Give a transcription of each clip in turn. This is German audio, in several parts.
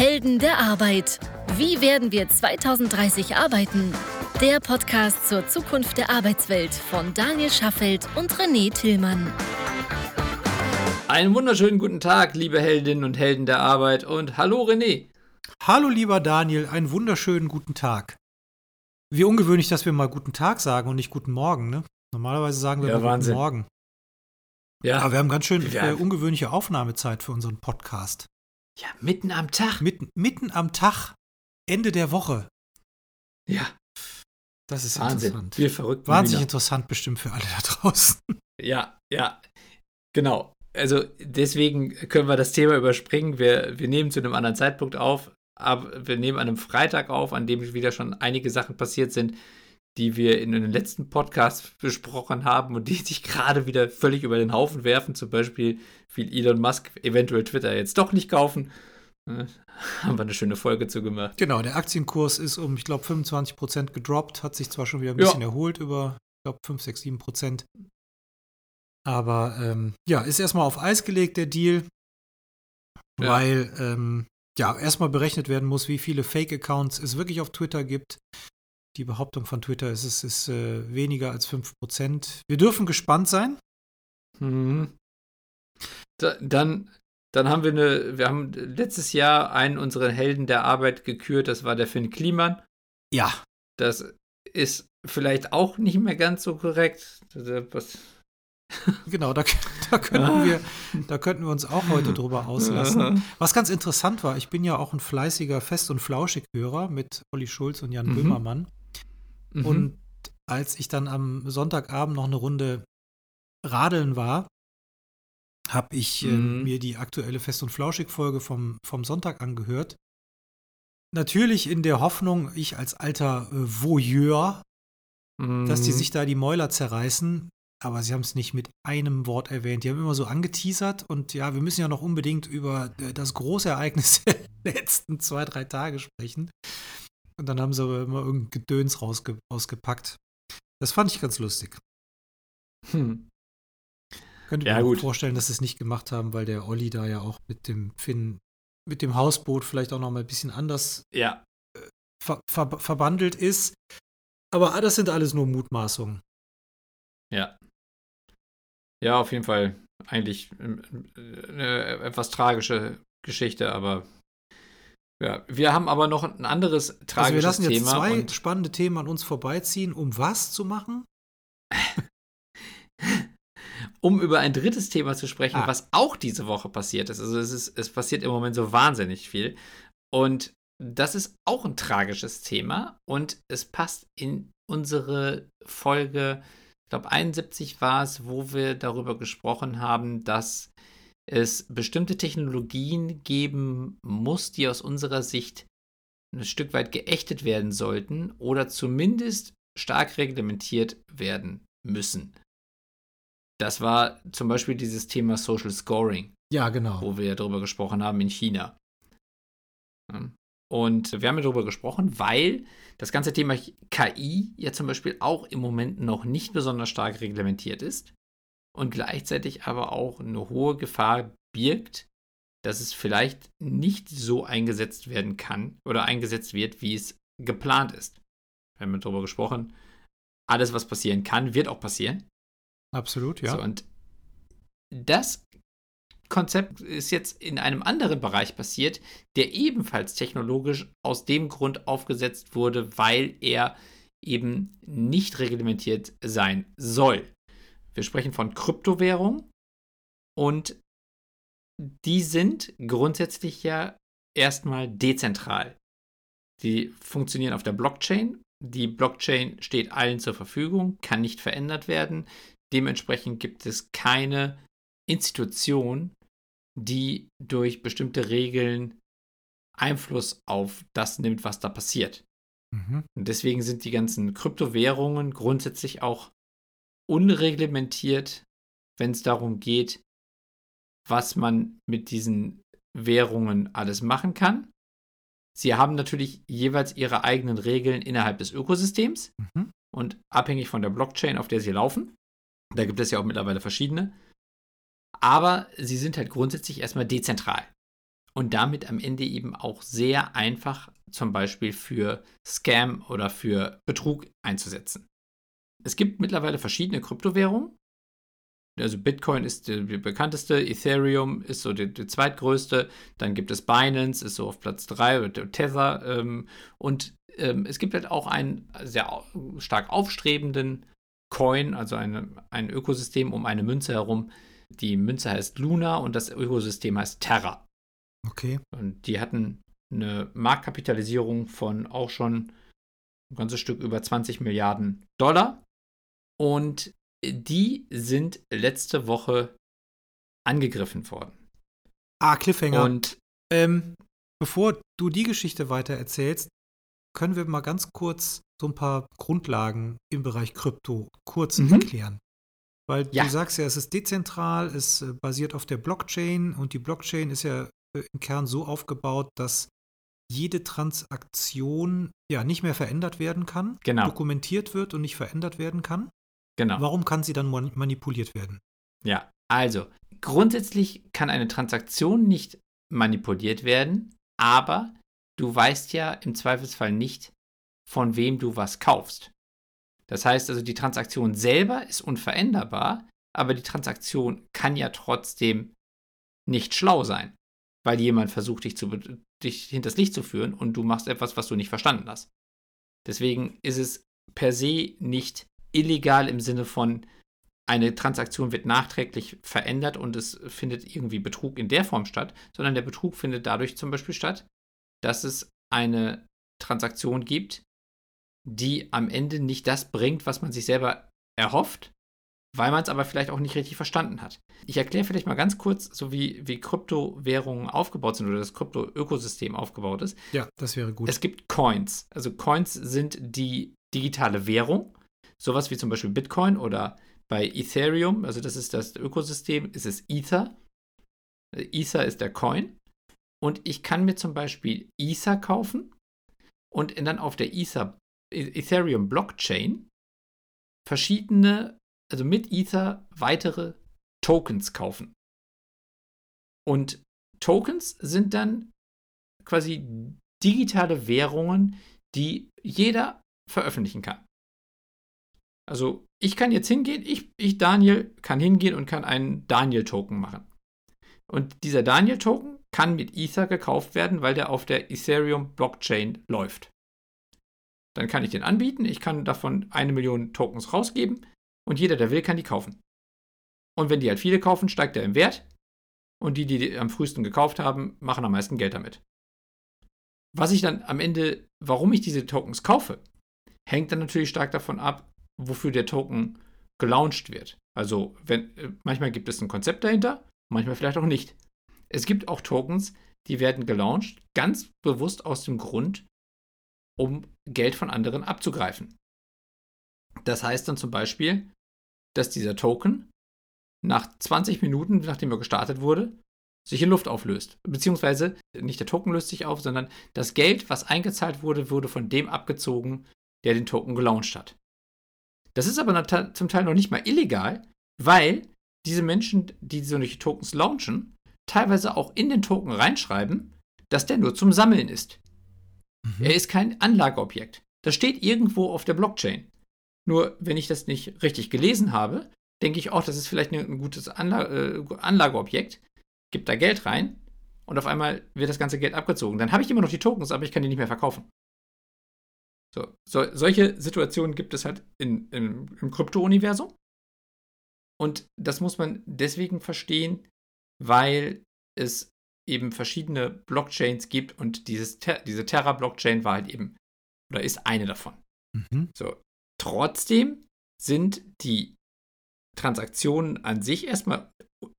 Helden der Arbeit. Wie werden wir 2030 arbeiten? Der Podcast zur Zukunft der Arbeitswelt von Daniel Schaffelt und René Tillmann. Einen wunderschönen guten Tag, liebe Heldinnen und Helden der Arbeit und hallo René. Hallo lieber Daniel, einen wunderschönen guten Tag. Wie ungewöhnlich, dass wir mal guten Tag sagen und nicht guten Morgen, ne? Normalerweise sagen wir Ja, mal Wahnsinn. guten Morgen. Ja, Aber wir haben ganz schön Wir- äh, ungewöhnliche Aufnahmezeit für unseren Podcast. Ja mitten am Tag. Mitten, mitten am Tag, Ende der Woche. Ja, Das ist Wahnsinn. interessant. Wir verrückten Wahnsinnig Hühner. interessant bestimmt für alle da draußen. Ja, ja, genau. Also deswegen können wir das Thema überspringen. Wir, wir nehmen zu einem anderen Zeitpunkt auf, aber wir nehmen an einem Freitag auf, an dem wieder schon einige Sachen passiert sind, die wir in den letzten Podcasts besprochen haben und die sich gerade wieder völlig über den Haufen werfen. Zum Beispiel will Elon Musk eventuell Twitter jetzt doch nicht kaufen. Äh, haben wir eine schöne Folge zu gemacht. Genau, der Aktienkurs ist um, ich glaube, 25 Prozent gedroppt, hat sich zwar schon wieder ein Ja. bisschen erholt über, ich glaube, 5, 6, 7 Prozent. Aber ähm, ja, ist erstmal auf Eis gelegt, der Deal, Ja. weil ähm, ja erstmal berechnet werden muss, wie viele Fake-Accounts es wirklich auf Twitter gibt. Die Behauptung von Twitter ist, es ist äh, weniger als 5 Prozent. Wir dürfen gespannt sein. Mhm. Da, dann, dann haben wir eine, wir haben letztes Jahr einen unserer Helden der Arbeit gekürt, das war der Finn Kliman. Ja, Das ist vielleicht auch nicht mehr ganz so korrekt. Also, Was, genau, da, da, könnten wir, da könnten wir uns auch heute drüber auslassen. Was ganz interessant war, ich bin ja auch ein fleißiger Fest- und Flauschig-Hörer mit Olli Schulz und Jan Mhm. Böhmermann. Mhm. Und als ich dann am Sonntagabend noch eine Runde radeln war, habe ich äh, Mhm. mir die aktuelle Fest- und Flauschig-Folge vom, vom Sonntag angehört. Natürlich in der Hoffnung, ich als alter äh, Voyeur, dass die Mhm. sich da die Mäuler zerreißen. Aber sie haben es nicht mit einem Wort erwähnt. Die haben immer so angeteasert und ja, wir müssen ja noch unbedingt über äh, das große Ereignis der letzten zwei, drei Tage sprechen. Und dann haben sie aber immer irgendein Gedöns rausge rausgepackt. Das fand ich ganz lustig. Hm. Könnte Ja, mir gut. vorstellen, dass sie es nicht gemacht haben, weil der Olli da ja auch mit dem Finn, mit dem Hausboot vielleicht auch noch mal ein bisschen anders Ja, ver ver verbandelt ist. Aber ah, das sind alles nur Mutmaßungen. ja. Ja, auf jeden Fall eigentlich ähm, äh, eine etwas tragische Geschichte, aber ja, wir haben aber noch ein anderes tragisches Also wir lassen jetzt Thema. zwei spannende Themen an uns vorbeiziehen, um was zu machen? um über ein drittes Thema zu sprechen, Ah. was auch diese Woche passiert ist. Also es ist, es passiert im Moment so wahnsinnig viel. Und das ist auch ein tragisches Thema und es passt in unsere Folge, ich glaube 71 war es, wo wir darüber gesprochen haben, dass es bestimmte Technologien geben muss, die aus unserer Sicht ein Stück weit geächtet werden sollten oder zumindest stark reglementiert werden müssen. Das war zum Beispiel dieses Thema Social Scoring, Ja, genau. wo wir ja darüber gesprochen haben in China. Und wir haben ja darüber gesprochen, weil das ganze Thema KI ja zum Beispiel auch im Moment noch nicht besonders stark reglementiert ist und gleichzeitig aber auch eine hohe Gefahr birgt, dass es vielleicht nicht so eingesetzt werden kann oder eingesetzt wird, wie es geplant ist. Wir haben darüber gesprochen, alles, was passieren kann, wird auch passieren. Absolut, ja. So, und das Konzept ist jetzt in einem anderen Bereich passiert, der ebenfalls technologisch aus dem Grund aufgesetzt wurde, weil er eben nicht reglementiert sein soll. Wir sprechen von Kryptowährungen und die sind grundsätzlich ja erstmal dezentral. Die funktionieren auf der Blockchain. Die Blockchain steht allen zur Verfügung, kann nicht verändert werden. Dementsprechend gibt es keine Institution, die durch bestimmte Regeln Einfluss auf das nimmt, was da passiert. Mhm. Und deswegen sind die ganzen Kryptowährungen grundsätzlich auch unreglementiert, wenn es darum geht, was man mit diesen Währungen alles machen kann. Sie haben natürlich jeweils ihre eigenen Regeln innerhalb des Ökosystems Mhm. und abhängig von der Blockchain, auf der sie laufen. Da gibt es ja auch mittlerweile verschiedene. Aber sie sind halt grundsätzlich erstmal dezentral. und damit am Ende eben auch sehr einfach zum Beispiel für Scam oder für Betrug einzusetzen. Es gibt mittlerweile verschiedene Kryptowährungen. Also Bitcoin ist die bekannteste, Ethereum ist so die, die zweitgrößte, dann gibt es Binance, ist so auf Platz 3 oder Tether ähm, und ähm, es gibt halt auch einen sehr stark aufstrebenden Coin, also eine, ein Ökosystem um eine Münze herum. Die Münze heißt Luna und das Ökosystem heißt Terra. Okay. Und die hatten eine Marktkapitalisierung von auch schon ein ganzes Stück über 20 Milliarden Dollar. Und die sind letzte Woche angegriffen worden. Ah, Cliffhanger. Und ähm, bevor du die Geschichte weiter erzählst, können wir mal ganz kurz so ein paar Grundlagen im Bereich Krypto kurz Mhm. erklären. Weil Ja. du sagst ja, es ist dezentral, es äh, basiert auf der Blockchain und die Blockchain ist ja äh, im Kern so aufgebaut, dass jede Transaktion ja nicht mehr verändert werden kann, Genau. dokumentiert wird und nicht verändert werden kann. Genau. Warum kann sie dann man- manipuliert werden? Ja, also grundsätzlich kann eine Transaktion nicht manipuliert werden, aber du weißt ja im Zweifelsfall nicht, von wem du was kaufst. Das heißt also, die Transaktion selber ist unveränderbar, aber die Transaktion kann ja trotzdem nicht schlau sein, weil jemand versucht, dich, zu, dich hinters Licht zu führen und du machst etwas, was du nicht verstanden hast. Deswegen ist es per se nicht illegal im Sinne von, eine Transaktion wird nachträglich verändert und es findet irgendwie Betrug in der Form statt, sondern der Betrug findet dadurch zum Beispiel statt, dass es eine Transaktion gibt, die am Ende nicht das bringt, was man sich selber erhofft, weil man es aber vielleicht auch nicht richtig verstanden hat. Ich erkläre vielleicht mal ganz kurz, so wie, wie Kryptowährungen aufgebaut sind oder das Krypto-Ökosystem aufgebaut ist. Ja, das wäre gut. Es gibt Coins. Also Coins sind die digitale Währung. Sowas wie zum Beispiel Bitcoin oder bei Ethereum, also das ist das Ökosystem, ist es Ether. Ether ist der Coin. Und ich kann mir zum Beispiel Ether kaufen und dann auf der Ether, E- Ethereum Blockchain verschiedene, also mit Ether weitere Tokens kaufen. Und Tokens sind dann quasi digitale Währungen, die jeder veröffentlichen kann. Also ich kann jetzt hingehen, ich, ich Daniel kann hingehen und kann einen Daniel-Token machen. Und dieser Daniel-Token kann mit Ether gekauft werden, weil der auf der Ethereum-Blockchain läuft. Dann kann ich den anbieten, ich kann davon eine Million Tokens rausgeben und jeder, der will, kann die kaufen. Und wenn die halt viele kaufen, steigt er im Wert und die, die, die am frühesten gekauft haben, machen am meisten Geld damit. Was ich dann am Ende, warum ich diese Tokens kaufe, hängt dann natürlich stark davon ab, wofür der Token gelauncht wird. Also, wenn, äh, manchmal gibt es ein Konzept dahinter, manchmal vielleicht auch nicht. Es gibt auch Tokens, die werden gelauncht, ganz bewusst aus dem Grund, um Geld von anderen abzugreifen. Das heißt dann zum Beispiel, dass dieser Token nach 20 Minuten, nachdem er gestartet wurde, sich in Luft auflöst. Beziehungsweise nicht der Token löst sich auf, sondern das Geld, was eingezahlt wurde, wurde von dem abgezogen, der den Token gelauncht hat. Das ist aber zum Teil noch nicht mal illegal, weil diese Menschen, die solche Tokens launchen, teilweise auch in den Token reinschreiben, dass der nur zum Sammeln ist. Mhm. Er ist kein Anlageobjekt. Das steht irgendwo auf der Blockchain. Nur, wenn ich das nicht richtig gelesen habe, denke ich auch, das ist vielleicht ein gutes Anla äh, Anlageobjekt, gebe da Geld rein und auf einmal wird das ganze Geld abgezogen. Dann habe ich immer noch die Tokens, aber ich kann die nicht mehr verkaufen. So, so, solche Situationen gibt es halt in, im, im Krypto-Universum. Und das muss man deswegen verstehen, weil es eben verschiedene Blockchains gibt und dieses Ter diese Terra-Blockchain war halt eben oder ist eine davon. Mhm. So, trotzdem sind die Transaktionen an sich erstmal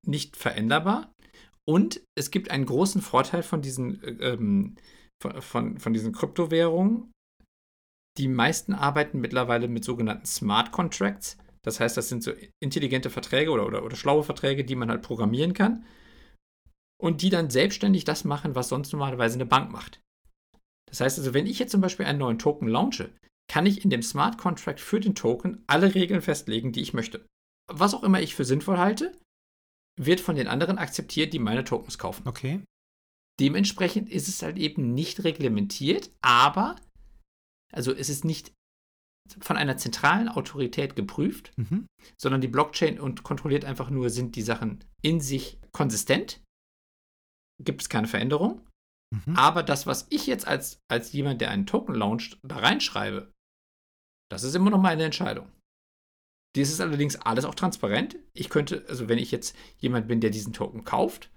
nicht veränderbar und es gibt einen großen Vorteil von diesen, äh, ähm, von, von, von diesen Kryptowährungen. Die meisten arbeiten mittlerweile mit sogenannten Smart Contracts. Das heißt, das sind so intelligente Verträge oder, oder, oder schlaue Verträge, die man halt programmieren kann und die dann selbstständig das machen, was sonst normalerweise eine Bank macht. Das heißt also, wenn ich jetzt zum Beispiel einen neuen Token launche, kann ich in dem Smart Contract für den Token alle Regeln festlegen, die ich möchte. Was auch immer ich für sinnvoll halte, wird von den anderen akzeptiert, die meine Tokens kaufen. Okay. dementsprechend ist es halt eben nicht reglementiert, aber, also es ist nicht von einer zentralen Autorität geprüft, Mhm. sondern die Blockchain und kontrolliert einfach nur, sind die Sachen in sich konsistent, gibt es keine Veränderung. Mhm. Aber das, was ich jetzt als, als jemand, der einen Token launcht, da reinschreibe, das ist immer noch meine Entscheidung. Dies ist allerdings alles auch transparent. Ich könnte, also wenn ich jetzt jemand bin, der diesen Token kauft,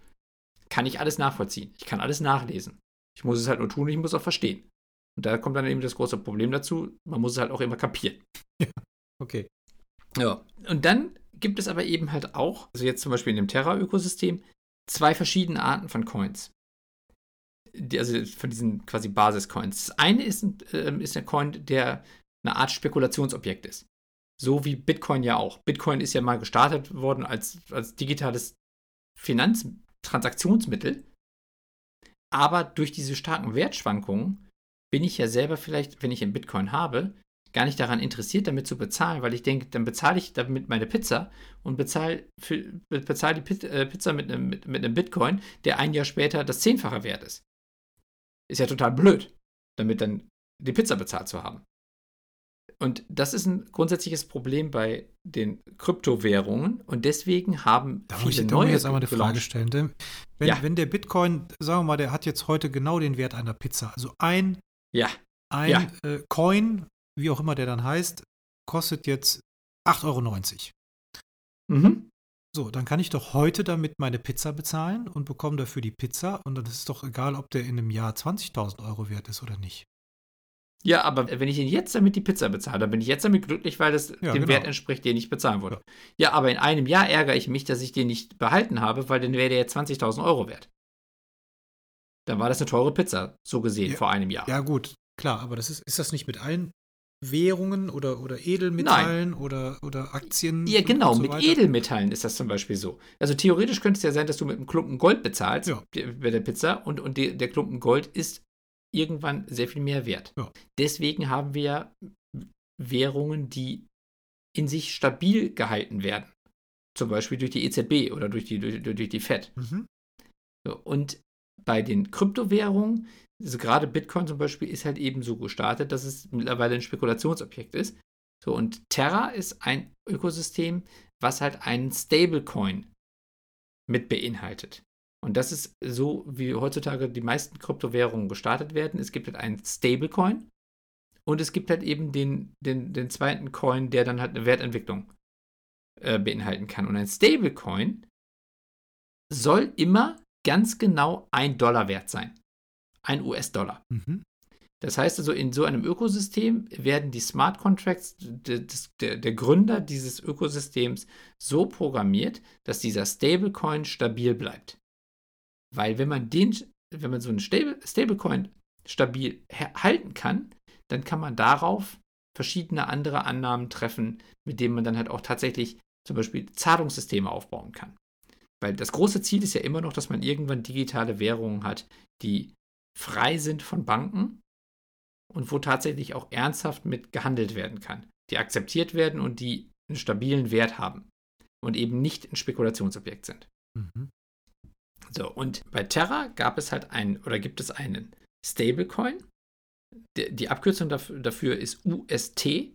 kann ich alles nachvollziehen. Ich kann alles nachlesen. Ich muss es halt nur tun, ich muss auch verstehen. Und da kommt dann eben das große Problem dazu, man muss es halt auch immer kapieren. Okay. Ja. Und dann gibt es aber eben halt auch, also jetzt zum Beispiel in dem Terra-Ökosystem, zwei verschiedene Arten von Coins. Die, also von diesen quasi Basis-Coins. Das eine ist ein, ähm, ist ein Coin, der eine Art Spekulationsobjekt ist. So wie Bitcoin ja auch. Bitcoin ist ja mal gestartet worden als, als digitales Finanztransaktionsmittel. Aber durch diese starken Wertschwankungen bin ich ja selber vielleicht, wenn ich einen Bitcoin habe, gar nicht daran interessiert, damit zu bezahlen, weil ich denke, dann bezahle ich damit meine Pizza und bezahle, für, bezahle die äh, Pizza mit einem, mit, mit einem Bitcoin, der ein Jahr später das Zehnfache wert ist. Ist ja total blöd, damit dann die Pizza bezahlt zu haben. Und das ist ein grundsätzliches Problem bei den Kryptowährungen und deswegen haben Da viele ich, da neue ich jetzt einmal eine Frage stellen. Wenn, Ja. wenn der Bitcoin, sagen wir mal, der hat jetzt heute genau den Wert einer Pizza. Also ein, Ja, ein Ja. äh, Coin, wie auch immer der dann heißt, kostet jetzt 8,90 Euro. mhm. So, dann kann ich doch heute damit meine Pizza bezahlen und bekomme dafür die Pizza. Und dann ist es doch egal, ob der in einem Jahr 20.000 Euro wert ist oder nicht. Ja, aber wenn ich ihn jetzt damit die Pizza bezahle, dann bin ich jetzt damit glücklich, weil das Ja, dem genau. Wert entspricht, den ich bezahlen wollte. Ja. aber in einem Jahr ärgere ich mich, dass ich den nicht behalten habe, weil dann wäre der jetzt 20.000 Euro wert. Dann war das eine teure Pizza, so gesehen, Ja, vor einem Jahr. Ja, gut, klar, aber das ist, ist das nicht mit allen Währungen oder, oder Edelmetallen oder, oder Aktien? Ja, genau, so mit weiter? Edelmetallen ist das zum Beispiel so. Also theoretisch könnte es ja sein, dass du mit einem Klumpen Gold bezahlst Ja. bei der Pizza und, und die, der Klumpen Gold ist irgendwann sehr viel mehr wert. Ja. Deswegen haben wir ja Währungen, die in sich stabil gehalten werden. Zum Beispiel durch die EZB oder durch die, durch, durch die FED. Mhm. So, und bei den Kryptowährungen, also gerade Bitcoin zum Beispiel, ist halt eben so gestartet, dass es mittlerweile ein Spekulationsobjekt ist. So, und Terra ist ein Ökosystem, was halt einen Stablecoin mit beinhaltet. Und das ist so, wie heutzutage die meisten Kryptowährungen gestartet werden. Es gibt halt einen Stablecoin und es gibt halt eben den, den, den zweiten Coin, der dann halt eine Wertentwicklung äh, beinhalten kann. Und ein Stablecoin soll immer ganz genau ein Dollar wert sein. Ein US-Dollar. Mhm. Das heißt also, in so einem Ökosystem werden die Smart Contracts de- des- der, der Gründer dieses Ökosystems so programmiert, dass dieser Stablecoin stabil bleibt. Weil wenn man den, wenn man so einen Stable, Stablecoin stabil ha- halten kann, dann kann man darauf verschiedene andere Annahmen treffen, mit denen man dann halt auch tatsächlich zum Beispiel Zahlungssysteme aufbauen kann. Weil das große Ziel ist ja immer noch, dass man irgendwann digitale Währungen hat, die frei sind von Banken und wo tatsächlich auch ernsthaft mit gehandelt werden kann, die akzeptiert werden und die einen stabilen Wert haben und eben nicht ein Spekulationsobjekt sind. Mhm. So, und bei Terra gab es halt einen oder gibt es einen Stablecoin. Die, Abkürzung dafür ist UST.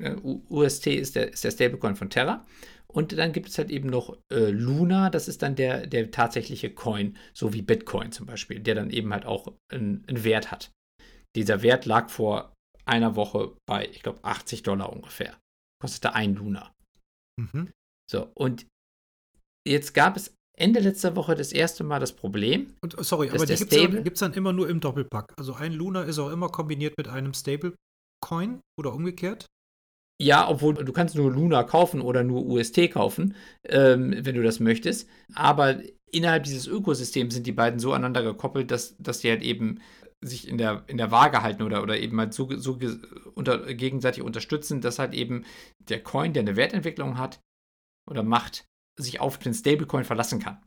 Äh, UST ist der, ist der Stablecoin von Terra. Und dann gibt es halt eben noch äh, Luna, das ist dann der, der tatsächliche Coin, so wie Bitcoin zum Beispiel, der dann eben halt auch einen, einen Wert hat. Dieser Wert lag vor einer Woche bei, ich glaube, 80 Dollar ungefähr. Kostete ein Luna. Mhm. So, und jetzt gab es Ende letzter Woche das erste Mal das Problem. Und oh, sorry, aber die gibt es Stable? dann, gibt's dann immer nur im Doppelpack. Also ein Luna ist auch immer kombiniert mit einem Stablecoin oder umgekehrt. Ja, obwohl du kannst nur Luna kaufen oder nur UST kaufen, ähm, wenn du das möchtest. Aber innerhalb dieses Ökosystems sind die beiden so aneinander gekoppelt, dass, dass die halt eben sich in der, in der Waage halten oder, oder eben halt so, so unter, gegenseitig unterstützen, dass halt eben der Coin, der eine Wertentwicklung hat oder macht, sich auf den Stablecoin verlassen kann.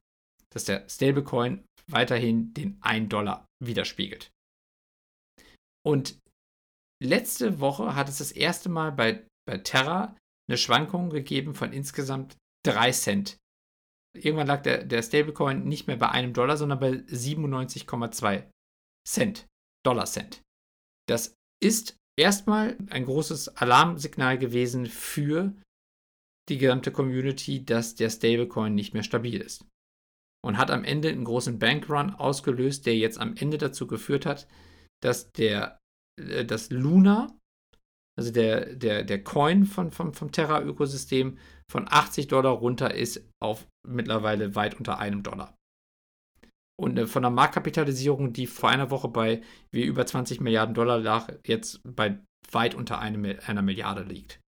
Dass der Stablecoin weiterhin den 1 Dollar widerspiegelt. Und letzte Woche hat es das erste Mal bei, bei Terra eine Schwankung gegeben von insgesamt 3 Cent irgendwann lag der, der Stablecoin nicht mehr bei einem Dollar, sondern bei 97,2 Cent, Dollar Cent. Das ist erstmal ein großes Alarmsignal gewesen für die gesamte Community, dass der Stablecoin nicht mehr stabil ist. Und hat am Ende einen großen Bankrun ausgelöst, der jetzt am Ende dazu geführt hat, dass der äh, das Luna, also der, der, der Coin von, vom, vom Terra-Ökosystem, von 80 Dollar runter ist auf mittlerweile weit unter einem Dollar. Und äh, von der Marktkapitalisierung, die vor einer Woche bei wie über 20 Milliarden Dollar lag, jetzt bei weit unter eine, einer Milliarde liegt.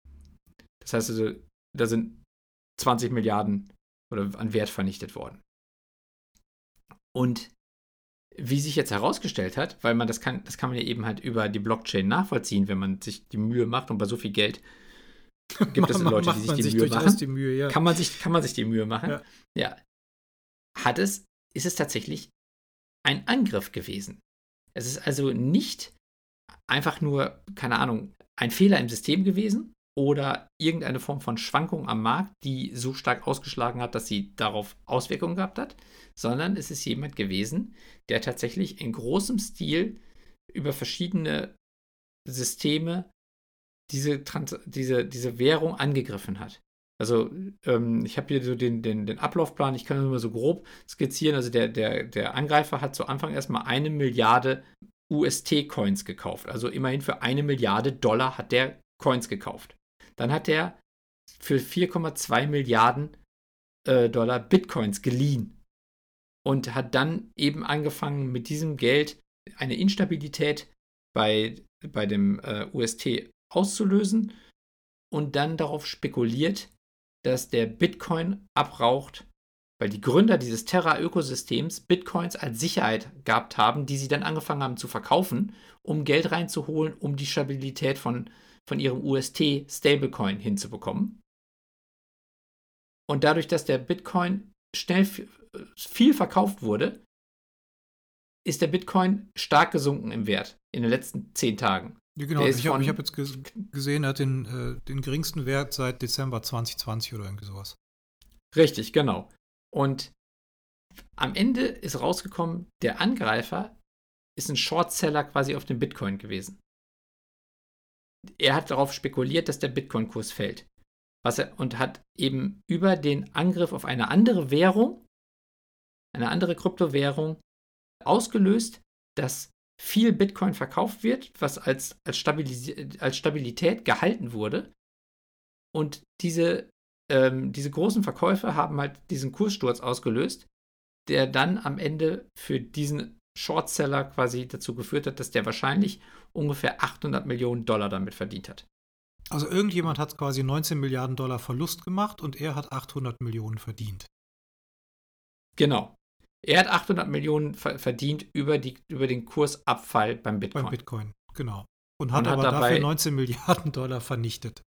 Das heißt also, da sind 20 Milliarden oder an Wert vernichtet worden. Und wie sich jetzt herausgestellt hat, weil man das kann, das kann man ja eben halt über die Blockchain nachvollziehen, wenn man sich die Mühe macht und bei so viel Geld gibt es Leute, die sich die sich Mühe machen. Die Mühe, ja. kann, man sich, kann man sich die Mühe machen. Ja. ja. Hat es, ist es tatsächlich ein Angriff gewesen. Es ist also nicht einfach nur, keine Ahnung, ein Fehler im System gewesen oder irgendeine Form von Schwankung am Markt, die so stark ausgeschlagen hat, dass sie darauf Auswirkungen gehabt hat, sondern es ist jemand gewesen, der tatsächlich in großem Stil über verschiedene Systeme diese, Trans diese, diese Währung angegriffen hat. Also ähm, ich habe hier so den, den, den Ablaufplan, ich kann das mal so grob skizzieren. Also der, der, der Angreifer hat zu Anfang erstmal eine Milliarde UST-Coins gekauft. Also immerhin für eine Milliarde Dollar hat der Coins gekauft. Dann hat er für 4,2 Milliarden äh, Dollar Bitcoins geliehen und hat dann eben angefangen mit diesem Geld eine Instabilität bei, bei dem äh, UST auszulösen und dann darauf spekuliert, dass der Bitcoin abraucht, weil die Gründer dieses Terra-Ökosystems Bitcoins als Sicherheit gehabt haben, die sie dann angefangen haben zu verkaufen, um Geld reinzuholen, um die Stabilität von, von ihrem UST-Stablecoin hinzubekommen. Und dadurch, dass der Bitcoin schnell viel verkauft wurde, ist der Bitcoin stark gesunken im Wert in den letzten zehn Tagen. Ja, genau. Ich habe hab jetzt gesehen, er hat den, äh, den geringsten Wert seit Dezember 2020 oder irgendwie sowas. Richtig, genau. Und am Ende ist rausgekommen, der Angreifer ist ein Shortseller quasi auf dem Bitcoin gewesen. Er hat darauf spekuliert, dass der Bitcoin-Kurs fällt. Was er, und hat eben über den Angriff auf eine andere Währung, eine andere Kryptowährung, ausgelöst, dass viel Bitcoin verkauft wird, was als, als, als Stabilität gehalten wurde. Und diese, ähm, diese großen Verkäufe haben halt diesen Kurssturz ausgelöst, der dann am Ende für diesen Shortseller quasi dazu geführt hat, dass der wahrscheinlich ungefähr 800 Millionen Dollar damit verdient hat. Also irgendjemand hat quasi 19 Milliarden Dollar Verlust gemacht und er hat 800 Millionen verdient. Genau. Er hat 800 Millionen verdient über, die, über den Kursabfall beim Bitcoin. Beim Bitcoin, genau. Und hat, und hat aber dafür 19 Milliarden Dollar vernichtet.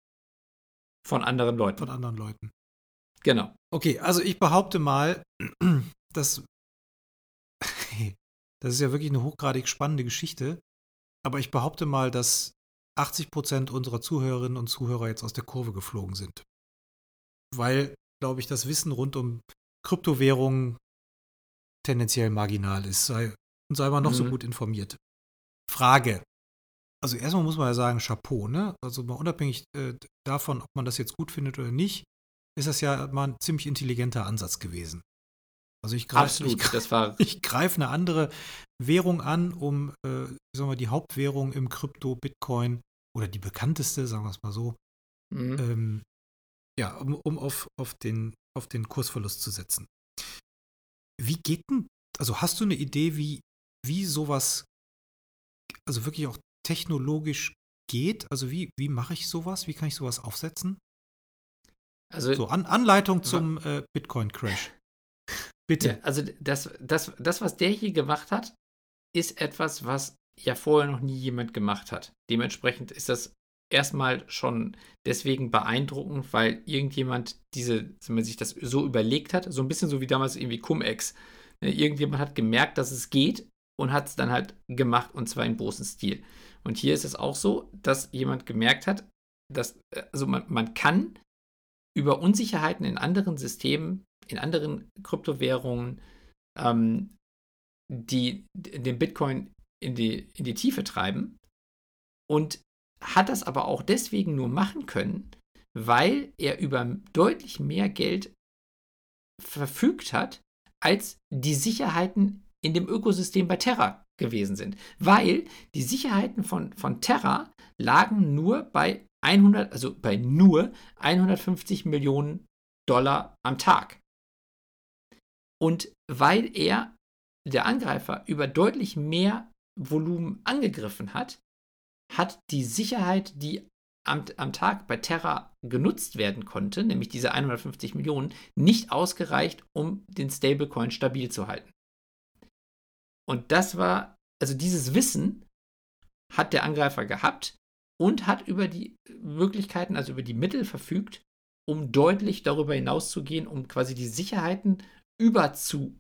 Von anderen Leuten. Von anderen Leuten. Genau. Okay, also ich behaupte mal, dass das ist ja wirklich eine hochgradig spannende Geschichte, aber ich behaupte mal, dass 80 Prozent unserer Zuhörerinnen und Zuhörer jetzt aus der Kurve geflogen sind. Weil, glaube ich, das Wissen rund um Kryptowährungen tendenziell marginal ist. Sei, und sei man noch mhm. so gut informiert. Frage. Also erstmal muss man ja sagen, Chapeau, ne? Also mal unabhängig äh, davon, ob man das jetzt gut findet oder nicht, ist das ja mal ein ziemlich intelligenter Ansatz gewesen. Also ich greife ich greif eine andere Währung an, um äh, sagen wir, die Hauptwährung im Krypto, Bitcoin oder die bekannteste, sagen wir es mal so, mhm. ähm, ja, um, um auf, auf, den, auf den Kursverlust zu setzen. Wie geht denn, also hast du eine Idee, wie, wie sowas, also wirklich auch technologisch geht? Also wie, wie mache ich sowas? Wie kann ich sowas aufsetzen? Also so, An Anleitung zum äh, Bitcoin-Crash. Bitte. Also das, das, das, was der hier gemacht hat, ist etwas, was ja vorher noch nie jemand gemacht hat. Dementsprechend ist das erstmal schon deswegen beeindruckend, weil irgendjemand diese, wenn man sich das so überlegt hat, so ein bisschen so wie damals irgendwie Cum-Ex. Ne, irgendjemand hat gemerkt, dass es geht und hat es dann halt gemacht und zwar im großen Stil. Und hier ist es auch so, dass jemand gemerkt hat, dass, also man, man kann über Unsicherheiten in anderen Systemen in anderen Kryptowährungen ähm, die den Bitcoin in die, in die Tiefe treiben und hat das aber auch deswegen nur machen können, weil er über deutlich mehr Geld verfügt hat, als die Sicherheiten in dem Ökosystem bei Terra gewesen sind. Weil die Sicherheiten von, von Terra lagen nur bei 100, also bei nur 150 Millionen Dollar am Tag. Und weil er, der Angreifer, über deutlich mehr Volumen angegriffen hat, hat die Sicherheit, die am, am Tag bei Terra genutzt werden konnte, nämlich diese 150 Millionen, nicht ausgereicht, um den Stablecoin stabil zu halten. Und das war, also dieses Wissen hat der Angreifer gehabt und hat über die Möglichkeiten, also über die Mittel verfügt, um deutlich darüber hinauszugehen, um quasi die Sicherheiten über zu,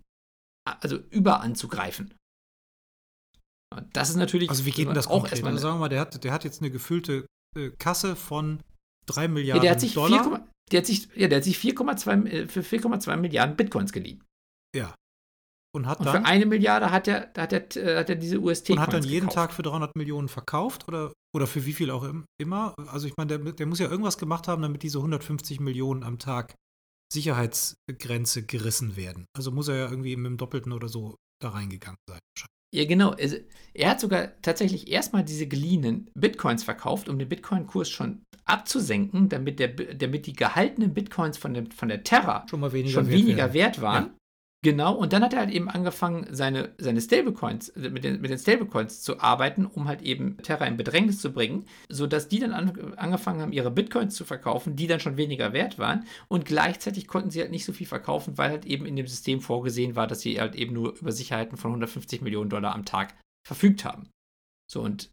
also über anzugreifen. Und das ist natürlich also wie geht denn das auch erstmal. Also sagen wir mal, der hat, der hat jetzt eine gefüllte äh, Kasse von 3 Milliarden ja, der hat sich Dollar. 4, der hat sich, ja, der hat sich 4,2 äh, für 4,2 Milliarden Bitcoins geliehen. Ja. Und hat und dann. für eine Milliarde hat er, hat er, hat er diese UST Und hat dann jeden gekauft. Tag für 300 Millionen verkauft oder, oder für wie viel auch immer? Also ich meine, der, der muss ja irgendwas gemacht haben, damit diese 150 Millionen am Tag Sicherheitsgrenze gerissen werden. Also muss er ja irgendwie mit dem Doppelten oder so da reingegangen sein. Ja, genau. Er hat sogar tatsächlich erstmal diese geliehenen Bitcoins verkauft, um den Bitcoin-Kurs schon abzusenken, damit, der, damit die gehaltenen Bitcoins von, dem, von der Terra schon, mal weniger, schon wert, weniger wert waren. Ja. Genau, und dann hat er halt eben angefangen, seine, seine Stablecoins, mit den, mit den Stablecoins zu arbeiten, um halt eben Terra in Bedrängnis zu bringen, sodass die dann an, angefangen haben, ihre Bitcoins zu verkaufen, die dann schon weniger wert waren. Und gleichzeitig konnten sie halt nicht so viel verkaufen, weil halt eben in dem System vorgesehen war, dass sie halt eben nur über Sicherheiten von 150 Millionen Dollar am Tag verfügt haben. So, und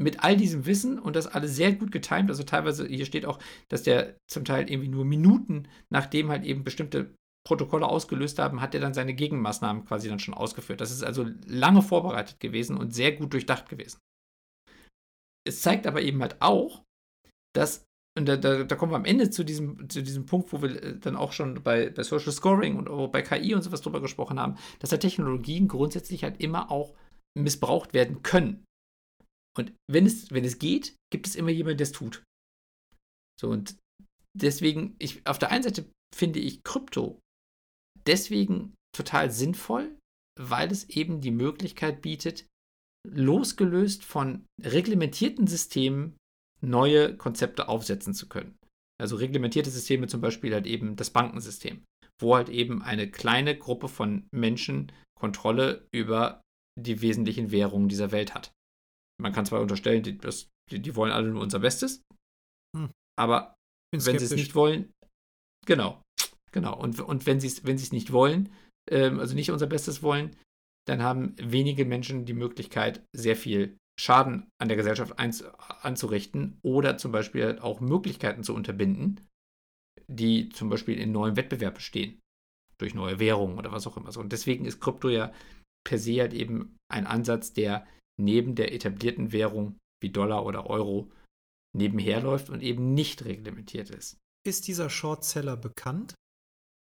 mit all diesem Wissen und das alles sehr gut getimt, also teilweise, hier steht auch, dass der zum Teil irgendwie nur Minuten, nachdem halt eben bestimmte Protokolle ausgelöst haben, hat er dann seine Gegenmaßnahmen quasi dann schon ausgeführt. Das ist also lange vorbereitet gewesen und sehr gut durchdacht gewesen. Es zeigt aber eben halt auch, dass, und da, da, da kommen wir am Ende zu diesem, zu diesem Punkt, wo wir äh, dann auch schon bei, bei Social Scoring und bei KI und sowas drüber gesprochen haben, dass da Technologien grundsätzlich halt immer auch missbraucht werden können. Und wenn es, wenn es geht, gibt es immer jemanden, der es tut. So, und deswegen, ich, auf der einen Seite finde ich Krypto deswegen total sinnvoll, weil es eben die Möglichkeit bietet, losgelöst von reglementierten Systemen neue Konzepte aufsetzen zu können. Also reglementierte Systeme zum Beispiel halt eben das Bankensystem, wo halt eben eine kleine Gruppe von Menschen Kontrolle über die wesentlichen Währungen dieser Welt hat. Man kann zwar unterstellen, die, das, die, die wollen alle nur unser Bestes, hm. aber wenn sie es nicht wollen, genau, Genau. Und, und wenn sie es wenn nicht wollen, ähm, also nicht unser Bestes wollen, dann haben wenige Menschen die Möglichkeit, sehr viel Schaden an der Gesellschaft anzurichten oder zum Beispiel auch Möglichkeiten zu unterbinden, die zum Beispiel in neuem Wettbewerb bestehen. Durch neue Währungen oder was auch immer. Und deswegen ist Krypto ja per se halt eben ein Ansatz, der neben der etablierten Währung wie Dollar oder Euro nebenher läuft und eben nicht reglementiert ist. Ist dieser Shortseller bekannt?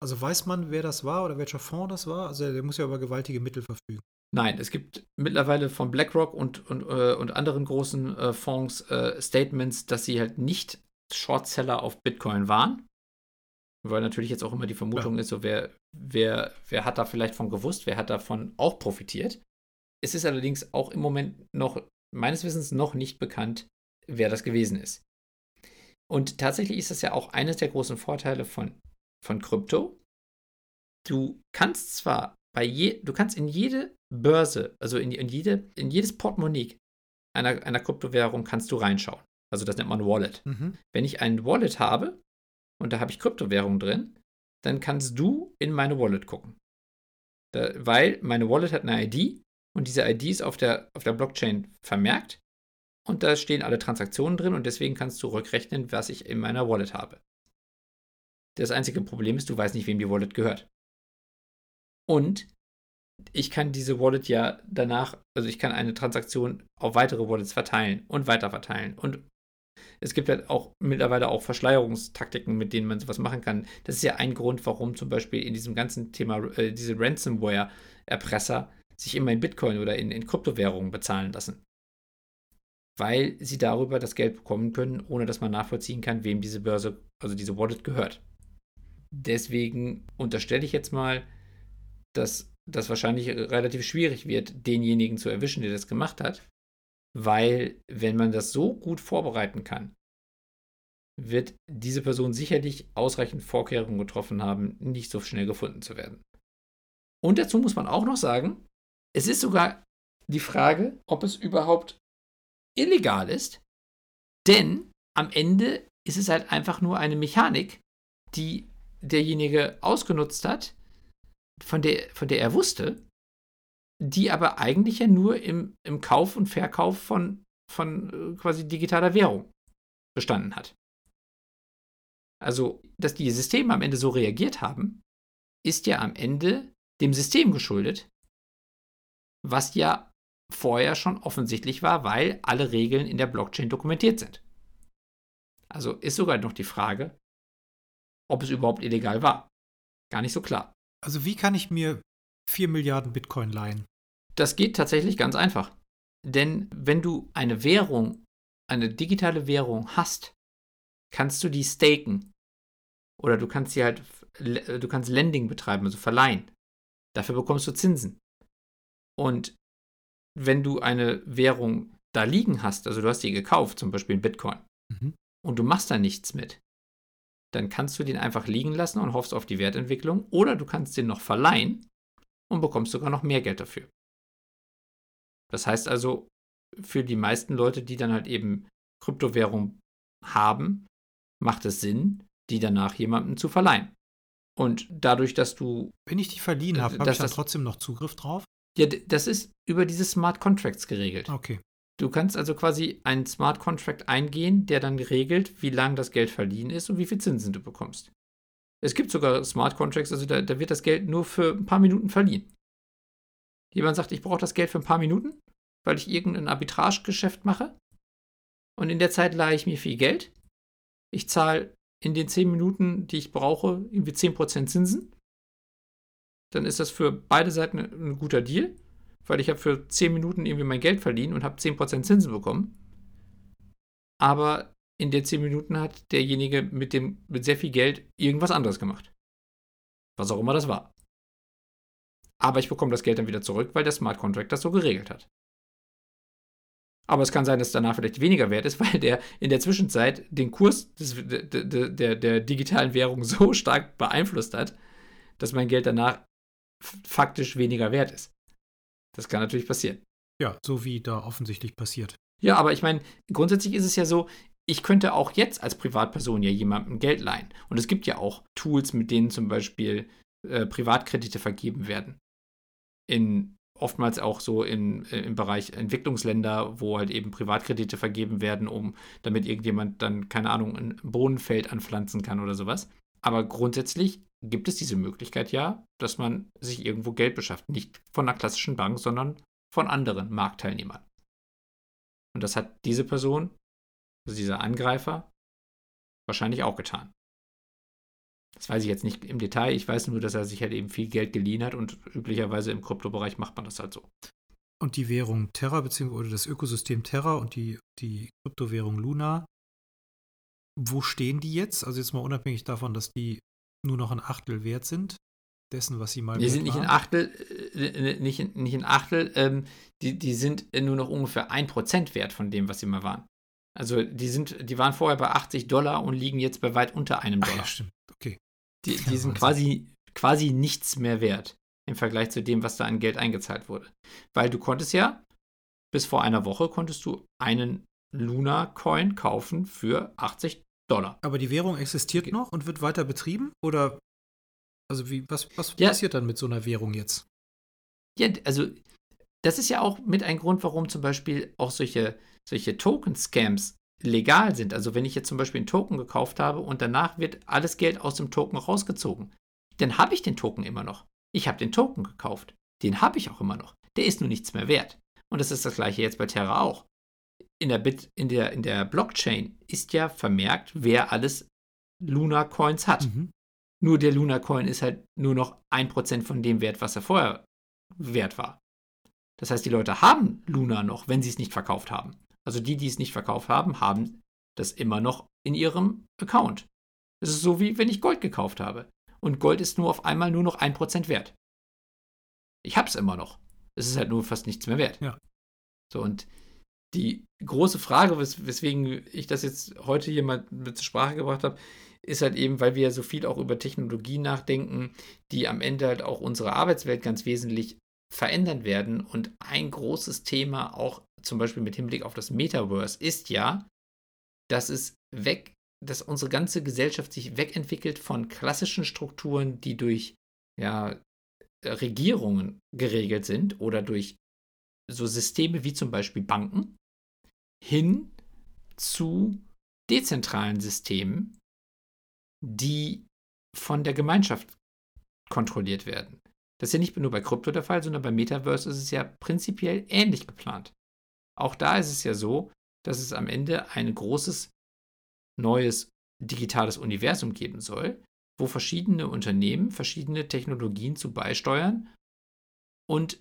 Also weiß man, wer das war oder welcher Fonds das war? Also der muss ja über gewaltige Mittel verfügen. Nein, es gibt mittlerweile von BlackRock und, und, äh, und anderen großen äh, Fonds äh, Statements, dass sie halt nicht Shortseller auf Bitcoin waren. Weil natürlich jetzt auch immer die Vermutung ja. ist, so wer, wer, wer hat da vielleicht von gewusst, wer hat davon auch profitiert. Es ist allerdings auch im Moment noch, meines Wissens, noch nicht bekannt, wer das gewesen ist. Und tatsächlich ist das ja auch eines der großen Vorteile von von Krypto. Du kannst zwar bei je, du kannst in jede Börse, also in, in, jede, in jedes Portemonnaie einer, einer Kryptowährung kannst du reinschauen. Also das nennt man Wallet. Mhm. Wenn ich ein Wallet habe und da habe ich Kryptowährung drin, dann kannst du in meine Wallet gucken. Da, weil meine Wallet hat eine ID und diese ID ist auf der, auf der Blockchain vermerkt und da stehen alle Transaktionen drin und deswegen kannst du rückrechnen, was ich in meiner Wallet habe. Das einzige Problem ist, du weißt nicht, wem die Wallet gehört. Und ich kann diese Wallet ja danach, also ich kann eine Transaktion auf weitere Wallets verteilen und weiter verteilen und Es gibt halt auch mittlerweile auch Verschleierungstaktiken, mit denen man sowas machen kann. Das ist ja ein Grund, warum zum Beispiel in diesem ganzen Thema äh, diese Ransomware-Erpresser sich immer in Bitcoin oder in, in Kryptowährungen bezahlen lassen. Weil sie darüber das Geld bekommen können, ohne dass man nachvollziehen kann, wem diese Börse, also diese Wallet gehört. Deswegen unterstelle ich jetzt mal, dass das wahrscheinlich relativ schwierig wird, denjenigen zu erwischen, der das gemacht hat. Weil, wenn man das so gut vorbereiten kann, wird diese Person sicherlich ausreichend Vorkehrungen getroffen haben, nicht so schnell gefunden zu werden. Und dazu muss man auch noch sagen, es ist sogar die Frage, ob es überhaupt illegal ist, denn am Ende ist es halt einfach nur eine Mechanik, die derjenige ausgenutzt hat, von der, von der er wusste, die aber eigentlich ja nur im, im Kauf und Verkauf von, von äh, quasi digitaler Währung bestanden hat. Also, dass die Systeme am Ende so reagiert haben, ist ja am Ende dem System geschuldet, was ja vorher schon offensichtlich war, weil alle Regeln in der Blockchain dokumentiert sind. Also ist sogar noch die Frage, ob es überhaupt illegal war. Gar nicht so klar. Also wie kann ich mir 4 Milliarden Bitcoin leihen? Das geht tatsächlich ganz einfach. Denn wenn du eine Währung, eine digitale Währung hast, kannst du die staken. Oder du kannst sie halt, du kannst Lending betreiben, also verleihen. Dafür bekommst du Zinsen. Und wenn du eine Währung da liegen hast, also du hast die gekauft, zum Beispiel in Bitcoin, mhm. und du machst da nichts mit, dann kannst du den einfach liegen lassen und hoffst auf die Wertentwicklung. Oder du kannst den noch verleihen und bekommst sogar noch mehr Geld dafür. Das heißt also, für die meisten Leute, die dann halt eben Kryptowährung haben, macht es Sinn, die danach jemandem zu verleihen. Und dadurch, dass du. Wenn ich die verliehen habe, habe ich dann trotzdem noch Zugriff drauf? Ja, das ist über diese Smart Contracts geregelt. Okay. Du kannst also quasi einen Smart Contract eingehen, der dann regelt, wie lang das Geld verliehen ist und wie viel Zinsen du bekommst. Es gibt sogar Smart Contracts, also da, da wird das Geld nur für ein paar Minuten verliehen. Jemand sagt, ich brauche das Geld für ein paar Minuten, weil ich irgendein Arbitragegeschäft mache. Und in der Zeit leihe ich mir viel Geld. Ich zahle in den 10 Minuten, die ich brauche, irgendwie 10% Zinsen. Dann ist das für beide Seiten ein guter Deal weil ich habe für 10 Minuten irgendwie mein Geld verliehen und habe 10% Zinsen bekommen. Aber in den 10 Minuten hat derjenige mit, dem, mit sehr viel Geld irgendwas anderes gemacht. Was auch immer das war. Aber ich bekomme das Geld dann wieder zurück, weil der Smart Contract das so geregelt hat. Aber es kann sein, dass danach vielleicht weniger wert ist, weil der in der Zwischenzeit den Kurs des, der, der, der digitalen Währung so stark beeinflusst hat, dass mein Geld danach faktisch weniger wert ist. Das kann natürlich passieren. Ja, so wie da offensichtlich passiert. Ja, aber ich meine, grundsätzlich ist es ja so, ich könnte auch jetzt als Privatperson ja jemandem Geld leihen. Und es gibt ja auch Tools, mit denen zum Beispiel äh, Privatkredite vergeben werden. In oftmals auch so in, äh, im Bereich Entwicklungsländer, wo halt eben Privatkredite vergeben werden, um damit irgendjemand dann, keine Ahnung, ein Bohnenfeld anpflanzen kann oder sowas. Aber grundsätzlich gibt es diese Möglichkeit ja, dass man sich irgendwo Geld beschafft. Nicht von einer klassischen Bank, sondern von anderen Marktteilnehmern. Und das hat diese Person, also dieser Angreifer, wahrscheinlich auch getan. Das weiß ich jetzt nicht im Detail. Ich weiß nur, dass er sich halt eben viel Geld geliehen hat und üblicherweise im Kryptobereich macht man das halt so. Und die Währung Terra, beziehungsweise das Ökosystem Terra und die, die Kryptowährung Luna, wo stehen die jetzt? Also jetzt mal unabhängig davon, dass die nur noch ein Achtel wert sind dessen, was sie mal. Die sind nicht ein Achtel, äh, nicht, nicht ein Achtel, ähm, die, die sind nur noch ungefähr ein Prozent wert von dem, was sie mal waren. Also die sind, die waren vorher bei 80 Dollar und liegen jetzt bei weit unter einem Dollar. Ach ja, stimmt. Okay. Die, die sind quasi, quasi nichts mehr wert im Vergleich zu dem, was da an Geld eingezahlt wurde. Weil du konntest ja, bis vor einer Woche konntest du einen Luna-Coin kaufen für 80 Dollar. Aber die Währung existiert okay. noch und wird weiter betrieben? Oder also wie, was, was ja. passiert dann mit so einer Währung jetzt? Ja, also das ist ja auch mit ein Grund, warum zum Beispiel auch solche, solche Token-Scams legal sind. Also wenn ich jetzt zum Beispiel einen Token gekauft habe und danach wird alles Geld aus dem Token rausgezogen, dann habe ich den Token immer noch. Ich habe den Token gekauft. Den habe ich auch immer noch. Der ist nur nichts mehr wert. Und das ist das gleiche jetzt bei Terra auch. In der, Bit, in, der, in der Blockchain ist ja vermerkt, wer alles Luna Coins hat. Mhm. Nur der Luna Coin ist halt nur noch ein Prozent von dem Wert, was er vorher wert war. Das heißt, die Leute haben Luna noch, wenn sie es nicht verkauft haben. Also die, die es nicht verkauft haben, haben das immer noch in ihrem Account. Es ist so wie wenn ich Gold gekauft habe. Und Gold ist nur auf einmal nur noch ein Prozent wert. Ich habe es immer noch. Es ist halt nur fast nichts mehr wert. Ja. So, und die große Frage, wes weswegen ich das jetzt heute hier mal zur Sprache gebracht habe, ist halt eben, weil wir so viel auch über Technologien nachdenken, die am Ende halt auch unsere Arbeitswelt ganz wesentlich verändern werden. Und ein großes Thema auch zum Beispiel mit Hinblick auf das Metaverse ist ja, dass es weg, dass unsere ganze Gesellschaft sich wegentwickelt von klassischen Strukturen, die durch ja, Regierungen geregelt sind oder durch so Systeme wie zum Beispiel Banken hin zu dezentralen Systemen, die von der Gemeinschaft kontrolliert werden. Das ist ja nicht nur bei Krypto der Fall, sondern bei Metaverse ist es ja prinzipiell ähnlich geplant. Auch da ist es ja so, dass es am Ende ein großes neues digitales Universum geben soll, wo verschiedene Unternehmen verschiedene Technologien zu beisteuern. Und